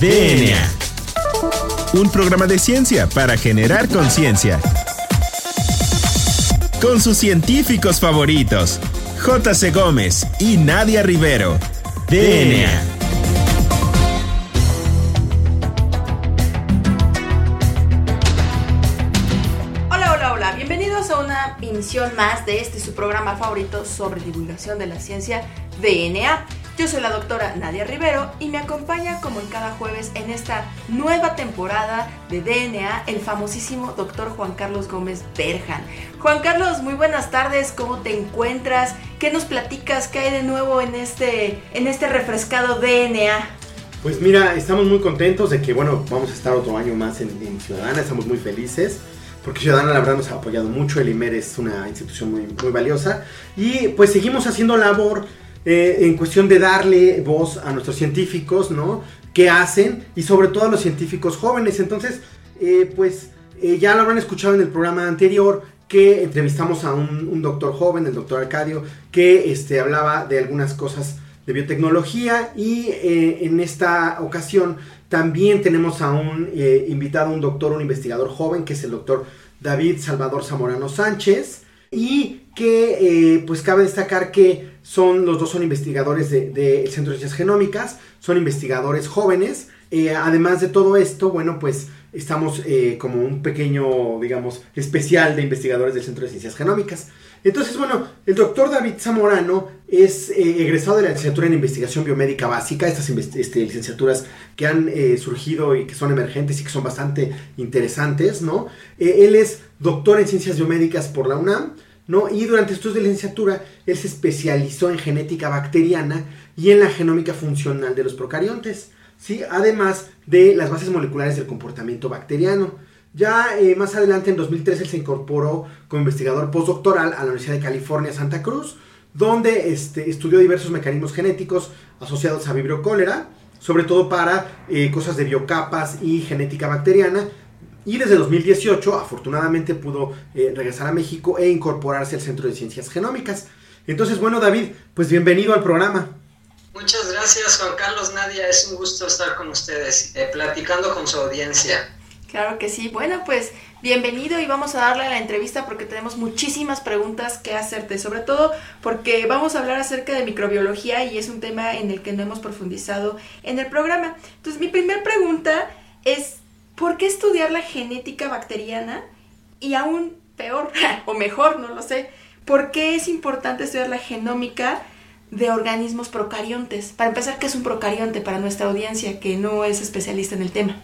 DNA. Un programa de ciencia para generar conciencia. Con sus científicos favoritos, J.C. Gómez y Nadia Rivero. DNA. Hola, hola, hola. Bienvenidos a una emisión más de este su programa favorito sobre divulgación de la ciencia DNA. Yo soy la doctora Nadia Rivero y me acompaña como en cada jueves en esta nueva temporada de DNA el famosísimo doctor Juan Carlos Gómez Berjan. Juan Carlos, muy buenas tardes, ¿cómo te encuentras? ¿Qué nos platicas? ¿Qué hay de nuevo en este, en este refrescado DNA? Pues mira, estamos muy contentos de que, bueno, vamos a estar otro año más en, Ciudadana, estamos muy felices porque Ciudadana la verdad nos ha apoyado mucho, el IMER es una institución muy, muy valiosa y pues seguimos haciendo labor eh, en cuestión de darle voz a nuestros científicos, ¿no? ¿Qué hacen? Y sobre todo a los científicos jóvenes. Entonces, eh, pues eh, ya lo habrán escuchado en el programa anterior que entrevistamos a un, doctor joven, el doctor Arcadio, que este, hablaba de algunas cosas de biotecnología y en esta ocasión también tenemos a un invitado, un doctor, un investigador joven, que es el doctor David Salvador Zamorano Sánchez, y que pues cabe destacar que son, los dos son investigadores del de, Centro de Ciencias Genómicas, son investigadores jóvenes. Eh, además de todo esto, bueno, pues estamos eh, como un pequeño, digamos, especial de investigadores del Centro de Ciencias Genómicas. Entonces, bueno, el doctor David Zamorano es eh, egresado de la licenciatura en investigación biomédica básica, estas este, licenciaturas que han surgido y que son emergentes y que son bastante interesantes, ¿no? él es doctor en ciencias biomédicas por la UNAM, ¿no? Y durante de licenciatura, él se especializó en genética bacteriana y en la genómica funcional de los procariontes, ¿sí? Además de las bases moleculares del comportamiento bacteriano. Ya eh, más adelante, en 2013, él se incorporó como investigador postdoctoral a la Universidad de California, Santa Cruz, donde este, estudió diversos mecanismos genéticos asociados a vibrio cólera, sobre todo para eh, cosas de biocapas y genética bacteriana, y desde 2018, afortunadamente, pudo eh, regresar a México e incorporarse al Centro de Ciencias Genómicas. Entonces, bueno, David, pues bienvenido al programa. Muchas gracias, Juan Carlos Nadia. Es un gusto estar con ustedes, eh, platicando con su audiencia. Claro que sí. Bueno, pues bienvenido y vamos a darle la entrevista porque tenemos muchísimas preguntas que hacerte, sobre todo porque vamos a hablar acerca de microbiología y es un tema en el que no hemos profundizado en el programa. Entonces, mi primera pregunta es, ¿por qué estudiar la genética bacteriana? Y aún peor, o mejor, no lo sé, ¿por qué es importante estudiar la genómica de organismos procariontes? Para empezar, ¿qué es un procarionte para nuestra audiencia que no es especialista en el tema?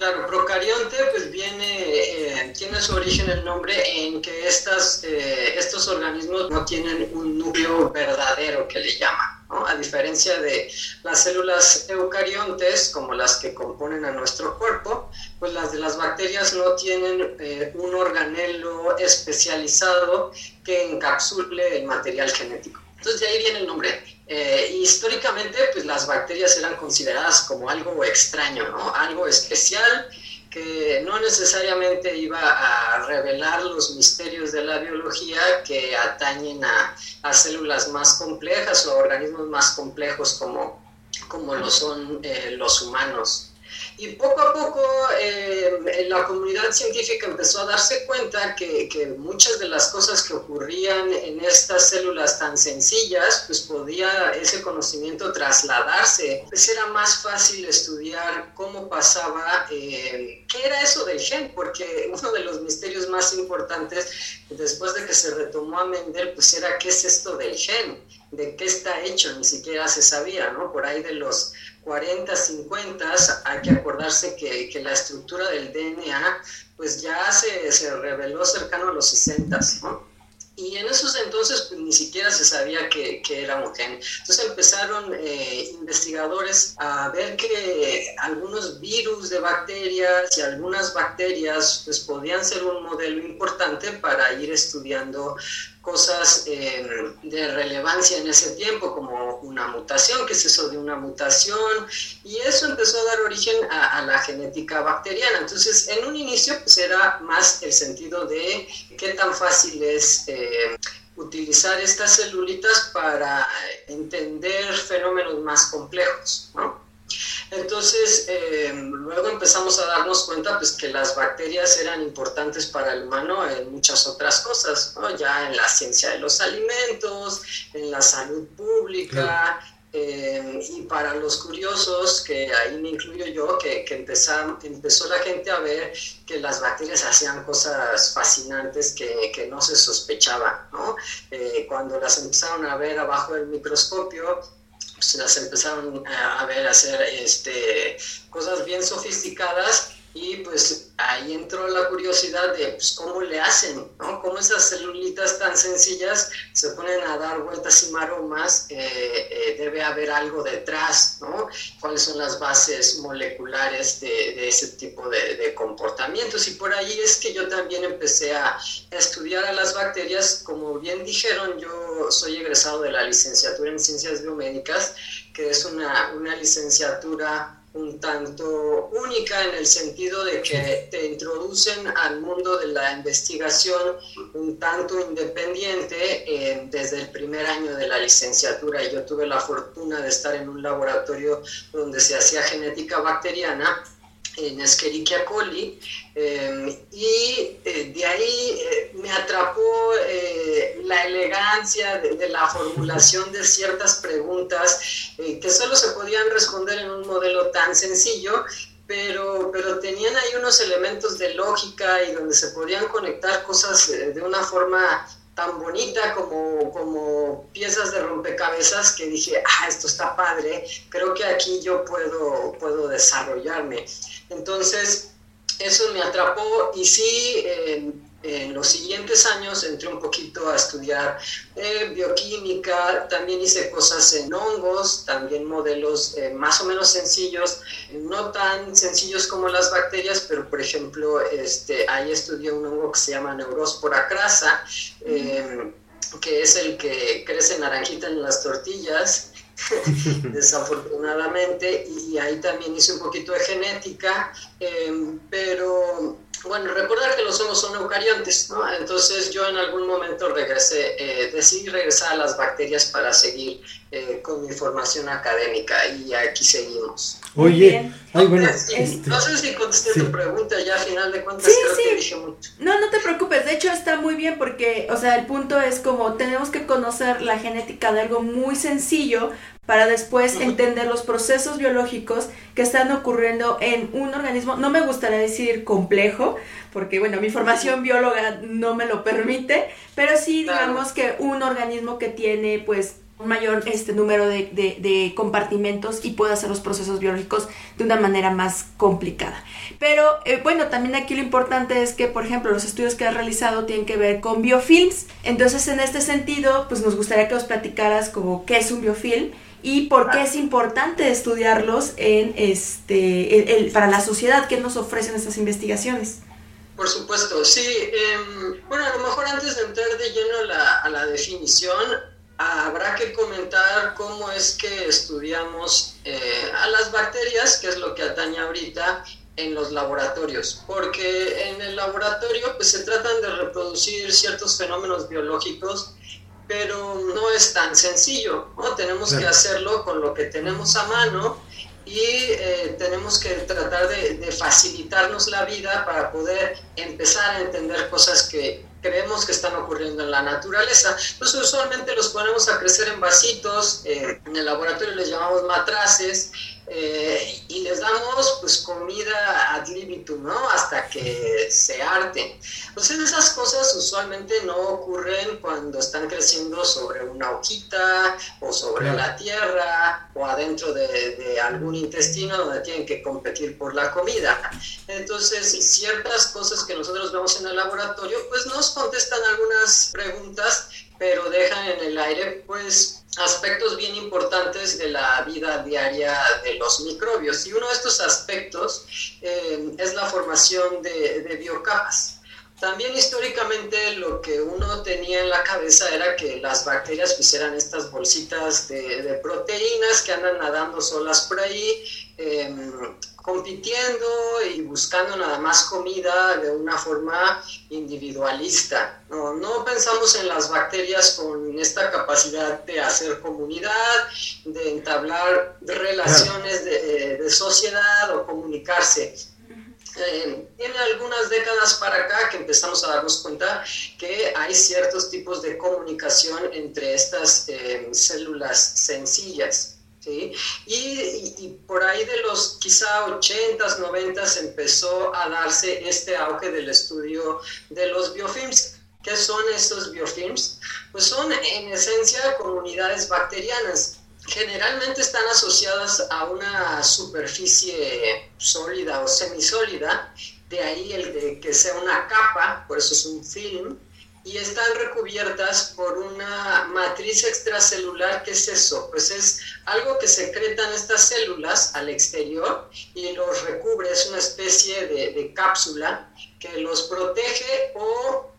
Claro, procarionte pues viene, eh, tiene su origen el nombre en que estas, eh, estos organismos no tienen un núcleo verdadero que le llaman. A diferencia de las células eucariontes, como las que componen a nuestro cuerpo, pues las de las bacterias no tienen eh, un organelo especializado que encapsule el material genético. Entonces de ahí viene el nombre. Eh, históricamente, pues las bacterias eran consideradas como algo extraño, ¿no? Algo especial que no necesariamente iba a revelar los misterios de la biología que atañen a, células más complejas o organismos más complejos como, como lo son eh, los humanos. Y poco a poco eh, la comunidad científica empezó a darse cuenta que, que, muchas de las cosas que ocurrían en estas células tan sencillas, pues podía ese conocimiento trasladarse. Pues era más fácil estudiar cómo pasaba, eh, qué era eso del gen, porque uno de los misterios más importantes después de que se retomó a Mendel, pues era qué es esto del gen, de qué está hecho, ni siquiera se sabía, ¿no? Por ahí de los 40, 50, hay que acordarse que, que la estructura del DNA pues ya se, se reveló cercano a los 60, ¿no? Y en esos entonces pues, ni siquiera se sabía que, que era gen. Entonces empezaron eh, investigadores a ver que algunos virus de bacterias y algunas bacterias pues, podían ser un modelo importante para ir estudiando cosas eh, de relevancia en ese tiempo, como una mutación, que es eso de una mutación, y eso empezó a dar origen a, la genética bacteriana. Entonces, en un inicio, pues era más el sentido de qué tan fácil es eh, utilizar estas celulitas para entender fenómenos más complejos, ¿no? Entonces, eh, luego empezamos a darnos cuenta pues, que las bacterias eran importantes para el humano en muchas otras cosas, ¿no? ya en la ciencia de los alimentos, en la salud pública. Eh, y para los curiosos, que ahí me incluyo yo, que, que empezó la gente a ver que las bacterias hacían cosas fascinantes que, que no se sospechaba, ¿no? Eh, cuando las empezaron a ver abajo del microscopio, pues las empezaron a, a ver hacer este, cosas bien sofisticadas y pues ahí entró la curiosidad de pues, cómo le hacen, ¿no? Cómo esas celulitas tan sencillas se ponen a dar vueltas y maromas, eh, eh, debe haber algo detrás, ¿no? ¿Cuáles son las bases moleculares de, ese tipo de, comportamientos? Y por ahí es que yo también empecé a, estudiar a las bacterias, como bien dijeron, yo soy egresado de la licenciatura en Ciencias Biomédicas, que es una, una licenciatura un tanto única en el sentido de que te introducen al mundo de la investigación un tanto independiente eh, desde el primer año de la licenciatura. Yo tuve la fortuna de estar en un laboratorio donde se hacía genética bacteriana en Escherichia coli em, y eh, de ahí eh, me atrapó eh, elegancia de, la formulación de ciertas preguntas que solo se podían responder en un modelo tan sencillo pero, pero tenían ahí unos elementos de lógica y donde se podían conectar cosas de una forma tan bonita como, como piezas de rompecabezas que dije, ah, esto está padre, creo que aquí yo puedo, puedo desarrollarme. Entonces, eso me atrapó y sí, en, los siguientes años entré un poquito a estudiar eh, bioquímica, también hice cosas en hongos, también modelos eh, más o menos sencillos, no tan sencillos como las bacterias, pero por ejemplo, este, ahí estudié un hongo que se llama Neurospora crasa, eh, que es el que crece naranjita en las tortillas desafortunadamente, y ahí también hice un poquito de genética, em, pero bueno, recordar que los hongos son eucariontes, ¿no? Entonces yo en algún momento regresé, eh, decidí regresar a las bacterias para seguir eh, con mi formación académica y aquí seguimos. Oye, ay, bueno, este, no sé si contesté tu pregunta ya a final de cuentas, creo que dije mucho. No, no te preocupes, de hecho está muy bien porque, o sea, el punto es como tenemos que conocer la genética de algo muy sencillo para después entender los procesos biológicos que están ocurriendo en un organismo, no me gustaría decir complejo, porque bueno, mi formación bióloga no me lo permite, pero sí digamos que un organismo que tiene pues un mayor este número de, compartimentos y puede hacer los procesos biológicos de una manera más complicada. Pero eh, bueno, también aquí lo importante es que, por ejemplo, los estudios que has realizado tienen que ver con biofilms. Entonces, en este sentido, pues nos gustaría que os platicaras como qué es un biofilm y por qué es importante estudiarlos en este, para la sociedad, qué nos ofrecen estas investigaciones. Por supuesto, sí. Em, bueno, a lo mejor antes de entrar de lleno a la definición, habrá que comentar cómo es que estudiamos eh, a las bacterias, que es lo que atañe ahorita, en los laboratorios, porque en el laboratorio pues se tratan de reproducir ciertos fenómenos biológicos pero no es tan sencillo, ¿no? Tenemos que hacerlo con lo que tenemos a mano y eh, tenemos que tratar de, de, facilitarnos la vida para poder empezar a entender cosas que creemos que están ocurriendo en la naturaleza. Entonces usualmente los ponemos a crecer en vasitos, eh, en el laboratorio les llamamos matraces, eh, y les damos pues comida ad libitum, ¿no? Hasta que se arten. Entonces esas cosas usualmente no ocurren cuando están creciendo sobre una hojita o sobre la tierra o adentro de, de, algún intestino donde tienen que competir por la comida. Entonces ciertas cosas que nosotros vemos en el laboratorio pues nos contestan algunas preguntas pero dejan en el aire pues aspectos bien importantes de la vida diaria de los microbios. Y uno de estos aspectos eh, es la formación de, de, biocapas. También históricamente lo que uno tenía en la cabeza era que las bacterias pues eran estas bolsitas de, proteínas que andan nadando solas por ahí, em, compitiendo y buscando nada más comida de una forma individualista. No, pensamos en las bacterias con esta capacidad de hacer comunidad, de entablar relaciones de sociedad o comunicarse. Eh, tiene algunas décadas para acá que empezamos a darnos cuenta que hay ciertos tipos de comunicación entre estas eh, células sencillas. ¿sí? Y, y, por ahí de los quizá 80s, 90s empezó a darse este auge del estudio de los biofilms. ¿Qué son estos biofilms? Pues son en esencia comunidades bacterianas generalmente están asociadas a una superficie sólida o semisólida, de ahí el de que sea una capa, por eso es un film, y están recubiertas por una matriz extracelular. ¿Qué es eso? Pues es algo que secretan estas células al exterior y los recubre, es una especie de, de cápsula que los protege o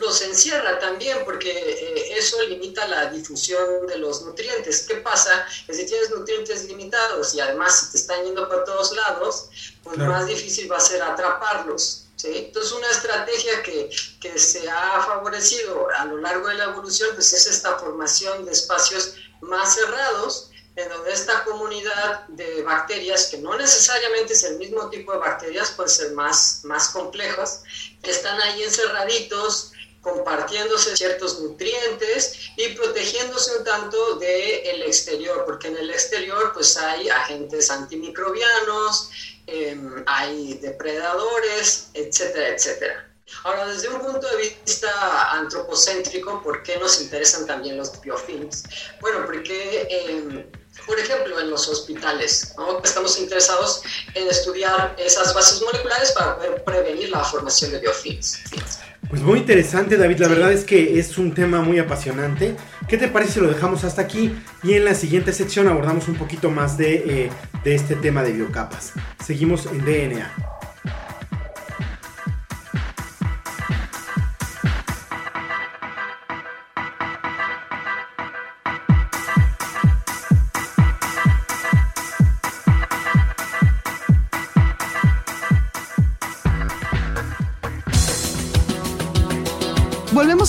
los encierra también porque eh, eso limita la difusión de los nutrientes. ¿Qué pasa? Que si tienes nutrientes limitados y además si te están yendo por todos lados, pues más difícil va a ser atraparlos. ¿sí? Entonces una estrategia que, que, se ha favorecido a lo largo de la evolución pues es esta formación de espacios más cerrados en donde esta comunidad de bacterias, que no necesariamente es el mismo tipo de bacterias, pueden ser más, más complejas, están ahí encerraditos, compartiéndose ciertos nutrientes y protegiéndose un tanto del exterior, porque en el exterior pues hay agentes antimicrobianos, em, hay depredadores, etcétera, etcétera. Ahora, desde un punto de vista antropocéntrico, ¿por qué nos interesan también los biofilms? Bueno, porque, eh, por ejemplo, en los hospitales, ¿no? estamos interesados en estudiar esas bases moleculares para poder prevenir la formación de biofilms. Pues muy interesante, David. La verdad es que es un tema muy apasionante. ¿Qué te parece si lo dejamos hasta aquí? Y en la siguiente sección abordamos un poquito más de, eh, de este tema de biocapas. Seguimos en DNA.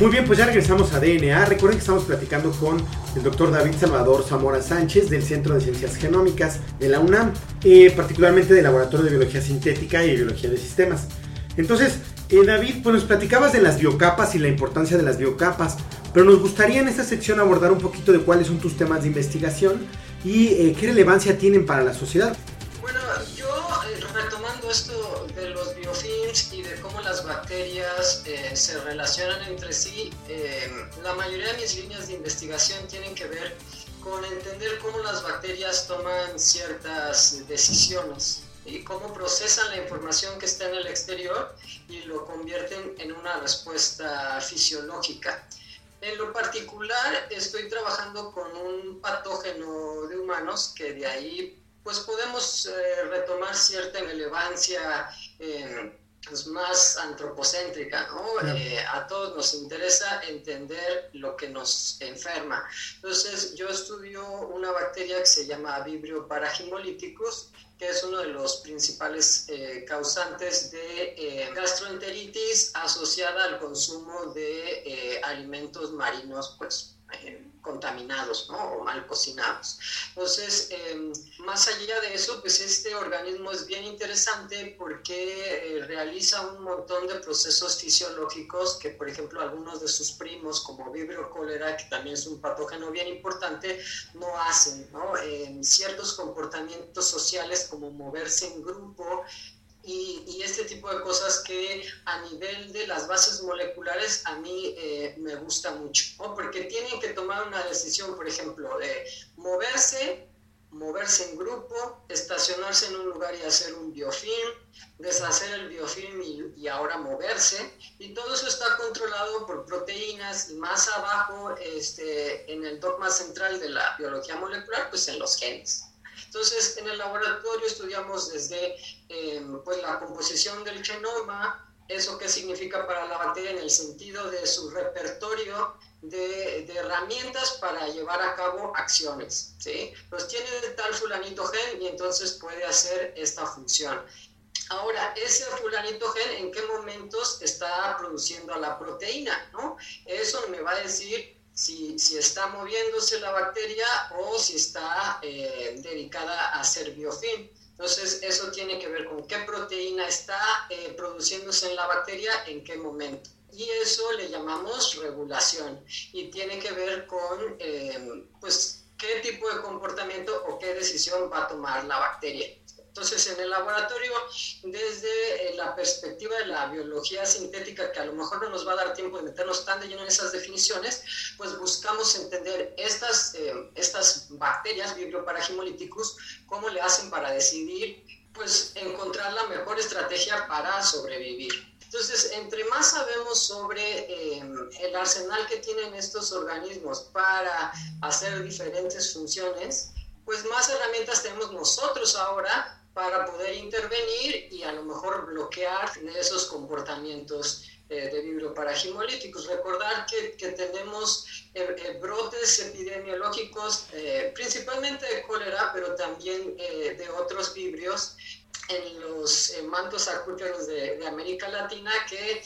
Muy bien, pues ya regresamos a DNA. Recuerden que estamos platicando con el doctor David Salvador Zamora Sánchez del Centro de Ciencias Genómicas de la UNAM, eh, particularmente del Laboratorio de Biología Sintética y Biología de Sistemas. Entonces, eh, David, pues nos platicabas de las biocapas y la importancia de las biocapas, pero nos gustaría en esta sección abordar un poquito de cuáles son tus temas de investigación y eh, qué relevancia tienen para la sociedad. Bueno, yo retomando esto de los biofilms y de cómo las bacterias eh, se relacionan entre sí, eh, la mayoría de mis líneas de investigación tienen que ver con entender cómo las bacterias toman ciertas decisiones y cómo procesan la información que está en el exterior y lo convierten en una respuesta fisiológica. En lo particular, estoy trabajando con un patógeno de humanos que de ahí pues podemos eh, retomar cierta relevancia eh, pues más antropocéntrica, ¿no? Eh, a todos nos interesa entender lo que nos enferma. Entonces, yo estudio una bacteria que se llama Vibrio paragimolíticus, que es uno de los principales causantes de gastroenteritis asociada al consumo de alimentos marinos, pues contaminados ¿no? o mal cocinados. Entonces, em, más allá de eso, pues este organismo es bien interesante porque eh, realiza un montón de procesos fisiológicos que, por ejemplo, algunos de sus primos, como Vibrio cólera, que también es un patógeno bien importante, no hacen. ¿no? ciertos comportamientos sociales como moverse en grupo, y, este tipo de cosas que a nivel de las bases moleculares a mí eh, me gusta mucho, porque tienen que tomar una decisión, por ejemplo, de moverse, moverse en grupo, estacionarse en un lugar y hacer un biofilm, deshacer el biofilm y, y ahora moverse, y todo eso está controlado por proteínas y más abajo, este, en el dogma central de la biología molecular, pues en los genes. Entonces, en el laboratorio estudiamos desde em, pues, la composición del genoma, ¿Eso qué significa para la bacteria en el sentido de su repertorio de, herramientas para llevar a cabo acciones? ¿sí? Pues tiene tal fulanito gen y entonces puede hacer esta función. Ahora, ese fulanito gen, ¿en qué momentos está produciendo la proteína? ¿no? Eso me va a decir si, si, está moviéndose la bacteria o si está eh, dedicada a hacer biofilm. Entonces, eso tiene que ver con qué proteína está eh, produciéndose en la bacteria, en qué momento. Y eso le llamamos regulación y tiene que ver con, eh, pues, qué tipo de comportamiento o qué decisión va a tomar la bacteria. Entonces, en el laboratorio, desde eh, la perspectiva de la biología sintética, que a lo mejor no nos va a dar tiempo de meternos tan de lleno en esas definiciones, pues buscamos entender estas, eh, estas bacterias, Vibrio paragimolíticus, cómo le hacen para decidir, pues, encontrar la mejor estrategia para sobrevivir. Entonces, entre más sabemos sobre eh, el arsenal que tienen estos organismos para hacer diferentes funciones, pues más herramientas tenemos nosotros ahora para poder intervenir y a lo mejor bloquear esos comportamientos eh, de vibrio paragimolíticos. Recordar que, que tenemos eh, eh, brotes epidemiológicos, principalmente de cólera, pero también de otros vibrios en los mantos acuíferos de, de América Latina que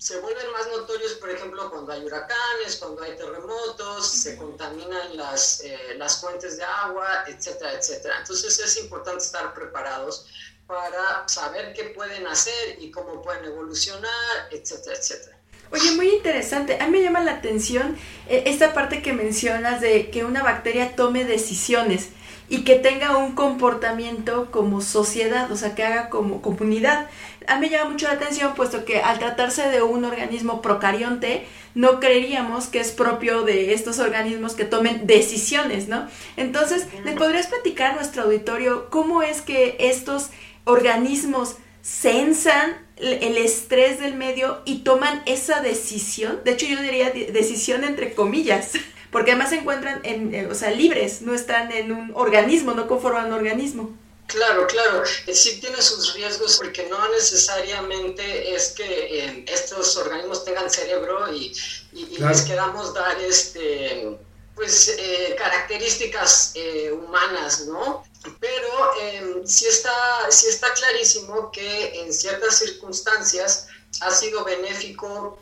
se vuelven más notorios, por ejemplo, cuando hay huracanes, cuando hay terremotos, se contaminan las, eh, las fuentes de agua, etcétera, etcétera. Entonces es importante estar preparados para saber qué pueden hacer y cómo pueden evolucionar, etcétera, etcétera. Oye, muy interesante. A mí me llama la atención eh, esta parte que mencionas de que una bacteria tome decisiones y que tenga un comportamiento como sociedad, o sea, que haga como comunidad. A mí me llama mucho la atención, puesto que al tratarse de un organismo procarionte, no creeríamos que es propio de estos organismos que tomen decisiones, ¿no? Entonces, ¿le podrías platicar a nuestro auditorio cómo es que estos organismos sensan el estrés del medio y toman esa decisión? De hecho, yo diría decisión entre comillas porque además se encuentran en, eh, o sea, libres, no están en un organismo, no conforman un organismo. Claro, claro, eh, sí tiene sus riesgos porque no necesariamente es que eh, estos organismos tengan cerebro y, les queramos dar este pues características humanas, ¿no? Pero em, sí, está, sí está clarísimo que en ciertas circunstancias ha sido benéfico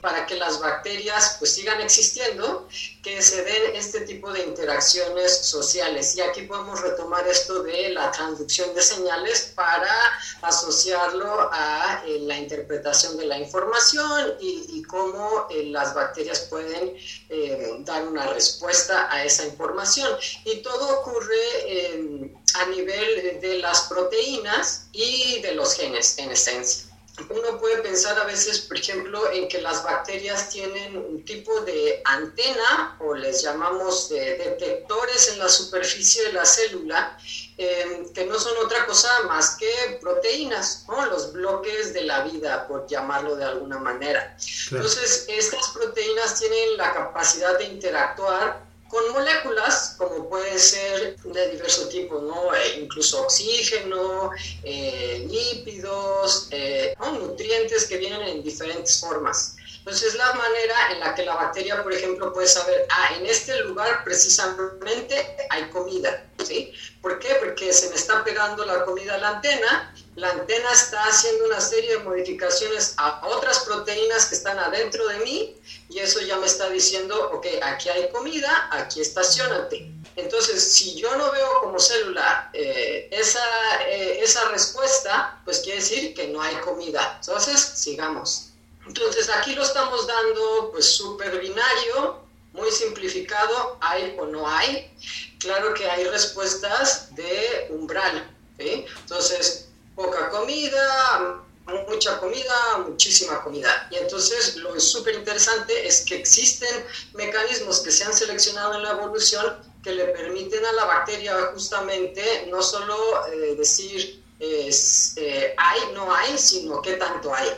para que las bacterias pues sigan existiendo, que se den este tipo de interacciones sociales. Y aquí podemos retomar esto de la transducción de señales para asociarlo a eh, la interpretación de la información y, cómo eh, las bacterias pueden eh, dar una respuesta a esa información. Y todo ocurre a nivel de las proteínas y de los genes en esencia uno puede pensar a veces, por ejemplo, en que las bacterias tienen un tipo de antena o les llamamos de detectores en la superficie de la célula, em, que no son otra cosa más que proteínas, ¿no? los bloques de la vida, por llamarlo de alguna manera. Entonces, estas proteínas tienen la capacidad de interactuar con moléculas como puede ser de diverso tipo, ¿no? E incluso oxígeno, eh, lípidos, eh, nutrientes que vienen en diferentes formas. Entonces, la manera en la que la bacteria, por ejemplo, puede saber, ah, en este lugar precisamente hay comida, ¿sí? ¿Por qué? Porque se me está pegando la comida a la antena, la antena está haciendo una serie de modificaciones a otras proteínas que están adentro de mí y eso ya me está diciendo, ok, aquí hay comida, aquí estacionate. Entonces, si yo no veo como célula eh, esa, eh, esa respuesta, pues quiere decir que no hay comida. Entonces, sigamos. Entonces, aquí lo estamos dando pues súper binario, muy simplificado, hay o no hay. Claro que hay respuestas de umbral. Entonces, poca comida, mucha comida, muchísima comida. Y entonces lo súper interesante es que existen mecanismos que se han seleccionado en la evolución que le permiten a la bacteria justamente no solo eh, decir eh, hay, no hay, sino qué tanto hay.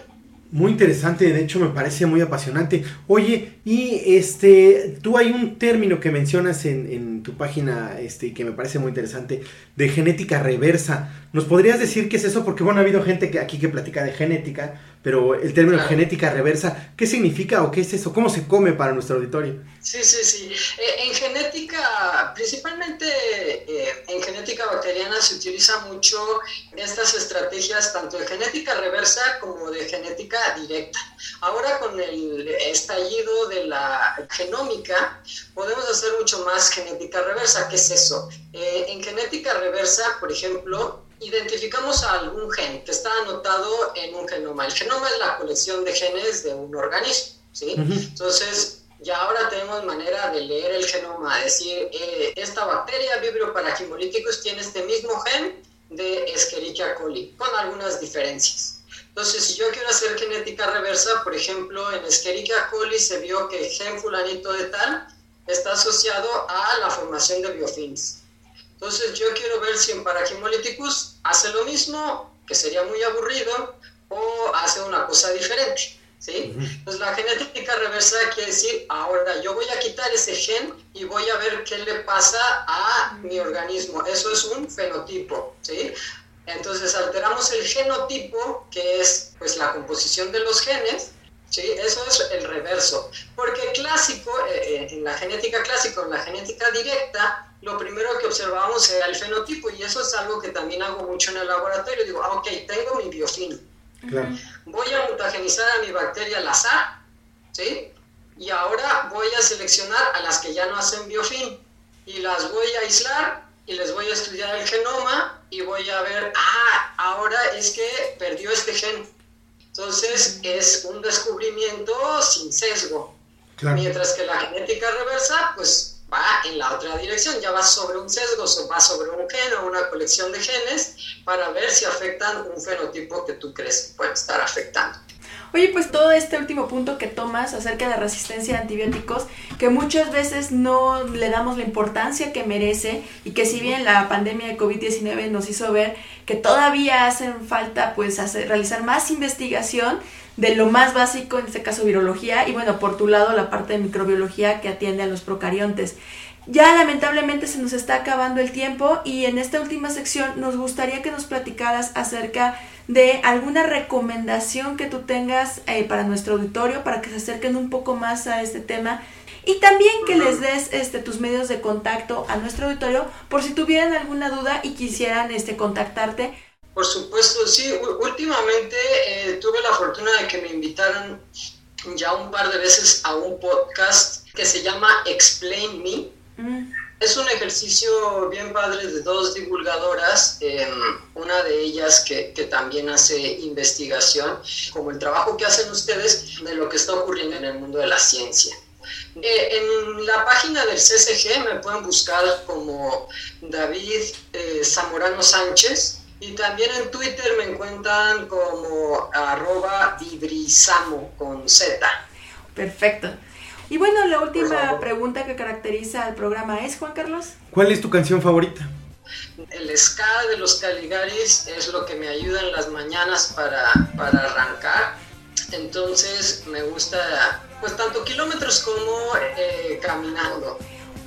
Muy interesante, de hecho me parece muy apasionante. Oye, y este, tú hay un término que mencionas en, tu página, este, que me parece muy interesante, de genética reversa. ¿Nos podrías decir qué es eso? Porque bueno, ha habido gente que aquí que platica de genética, pero el término Claro. genética reversa, ¿qué significa o qué es eso? ¿Cómo se come para nuestro auditorio? Sí, sí, sí. Eh, en genética, principalmente eh, en genética bacteriana se utiliza mucho estas estrategias tanto de genética reversa como de genética directa. Ahora con el estallido de la genómica podemos hacer mucho más genética reversa. ¿Qué es eso? Eh, en genética reversa, por ejemplo, identificamos a algún gen que está anotado en un genoma. El genoma es la colección de genes de un organismo, ¿sí? Ujú. Entonces, ya ahora tenemos manera de leer el genoma, decir, eh, esta bacteria Vibrio paragimolíticus tiene este mismo gen de Escherichia coli, con algunas diferencias. Entonces, si yo quiero hacer genética reversa, por ejemplo, en Escherichia coli se vio que el gen fulanito de tal está asociado a la formación de biofilms. Entonces, yo quiero ver si en Paragimolithicus hace lo mismo, que sería muy aburrido, o hace una cosa diferente. ¿Sí? Entonces la genética reversa quiere decir, ahora yo voy a quitar ese gen y voy a ver qué le pasa a mi organismo. Eso es un fenotipo, ¿sí? Entonces alteramos el genotipo, que es pues la composición de los genes, ¿sí? Eso es el reverso. Porque clásico, eh, eh, en la genética clásica, en la genética directa, lo primero que observábamos era el fenotipo y eso es algo que también hago mucho en el laboratorio. Digo, ah, ok, tengo mi biofilm Claro. voy a mutagenizar a mi bacteria al azar, ¿sí? Y ahora voy a seleccionar a las que ya no hacen biofilm y las voy a aislar y les voy a estudiar el genoma y voy a ver, ah, ahora es que perdió este gen. Entonces es un descubrimiento sin sesgo. Claro. Mientras que la genética reversa, pues va en la otra dirección, ya va sobre un sesgo, va sobre un gen o una colección de genes para ver si afectan un fenotipo que tú crees que puede estar afectando. Oye, pues todo este último punto que tomas acerca de resistencia a antibióticos, que muchas veces no le damos la importancia que merece y que si bien la pandemia de COVID-19 nos hizo ver que todavía hacen falta pues hacer, realizar más investigación de lo más básico, en este caso virología, y bueno, por tu lado la parte de microbiología que atiende a los procariontes. Ya lamentablemente se nos está acabando el tiempo y en esta última sección nos gustaría que nos platicaras acerca de alguna recomendación que tú tengas eh, para nuestro auditorio para que se acerquen un poco más a este tema y también que les des este, tus medios de contacto a nuestro auditorio por si tuvieran alguna duda y quisieran este, contactarte. Por supuesto, sí. Últimamente eh, tuve la fortuna de que me invitaran ya un par de veces a un podcast que se llama Explain Me. Mm, Es un ejercicio bien padre de dos divulgadoras, eh, una de ellas que, que también hace investigación, como el trabajo que hacen ustedes de lo que está ocurriendo en el mundo de la ciencia. Eh, en la página del CCG me pueden buscar como David eh, Zamorano Sánchez y también en Twitter me encuentran como arroba vibrizamo con Z. perfecto. Y bueno, la última pregunta que caracteriza al programa es, Juan Carlos. ¿Cuál es tu canción favorita? El ska de los Caligaris es lo que me ayuda en las mañanas para, para arrancar. Entonces me gusta, pues tanto kilómetros como eh, caminando.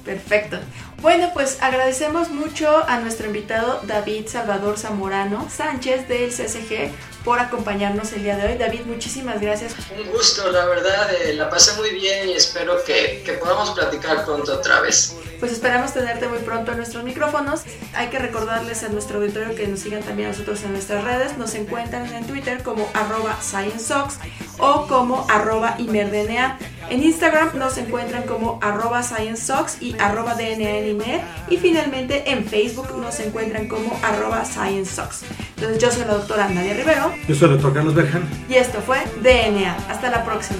Perfecto. Bueno, pues agradecemos mucho a nuestro invitado David Salvador Zamorano Sánchez del CSG por acompañarnos el día de hoy. David, muchísimas gracias. Un gusto, la verdad, eh, la pasé muy bien y espero que, que podamos platicar pronto otra vez. Pues esperamos tenerte muy pronto en nuestros micrófonos. Hay que recordarles a nuestro auditorio que nos sigan también a nosotros en nuestras redes. Nos encuentran en Twitter como arroba ScienceSox o como arroba ImerDNA. En Instagram nos encuentran como arroba ScienceSox y arroba DNA en Imer. Y finalmente en Facebook nos encuentran como arroba ScienceSox. Entonces yo soy la doctora Nadia Rivero Yo soy el doctor Carlos Berjan. y esto fue DNA. Hasta la próxima.